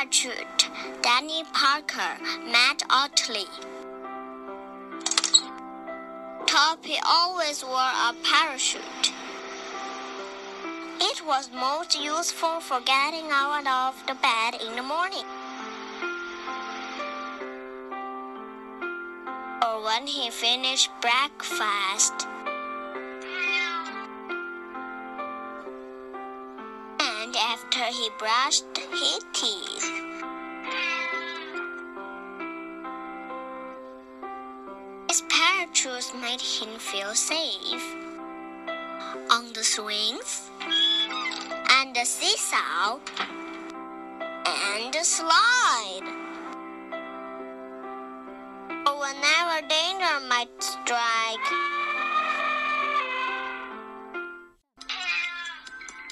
parachute, Danny Parker Matt Ottley. Toby always wore a parachute. It was most useful for getting out of the bed in the morning. Or when he finished breakfast. And after he brushed his teeth. His parachute made him feel safe. On the swings, and the seesaw, and the slide. Oh, Whenever danger might strike,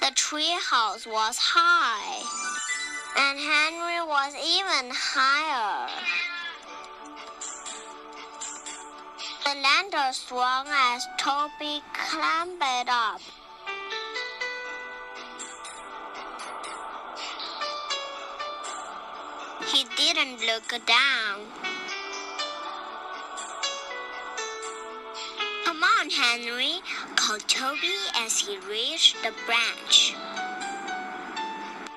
the treehouse was high, and Henry was even higher. The ladder swung as Toby clambered up. He didn't look down. On, Henry, called Toby as he reached the branch.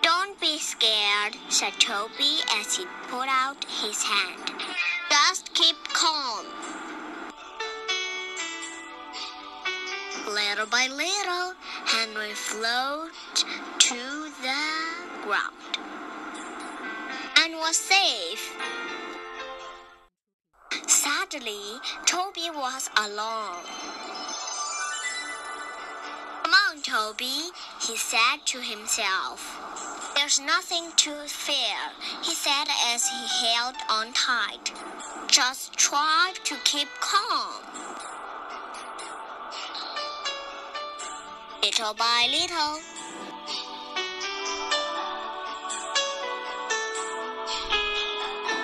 Don't be scared, said Toby as he put out his hand. Just keep calm. Little by little, Henry floated to the ground and was safe. Sadly, Toby was alone. Come on, Toby, he said to himself. There's nothing to fear, he said as he held on tight. Just try to keep calm. Little by little,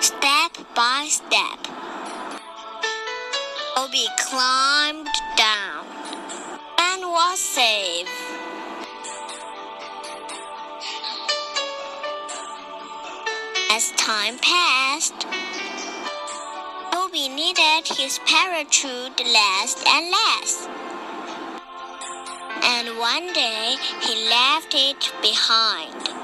step by step, Toby climbed down and was saved. As time passed, Toby needed his parachute less and less. And one day he left it behind.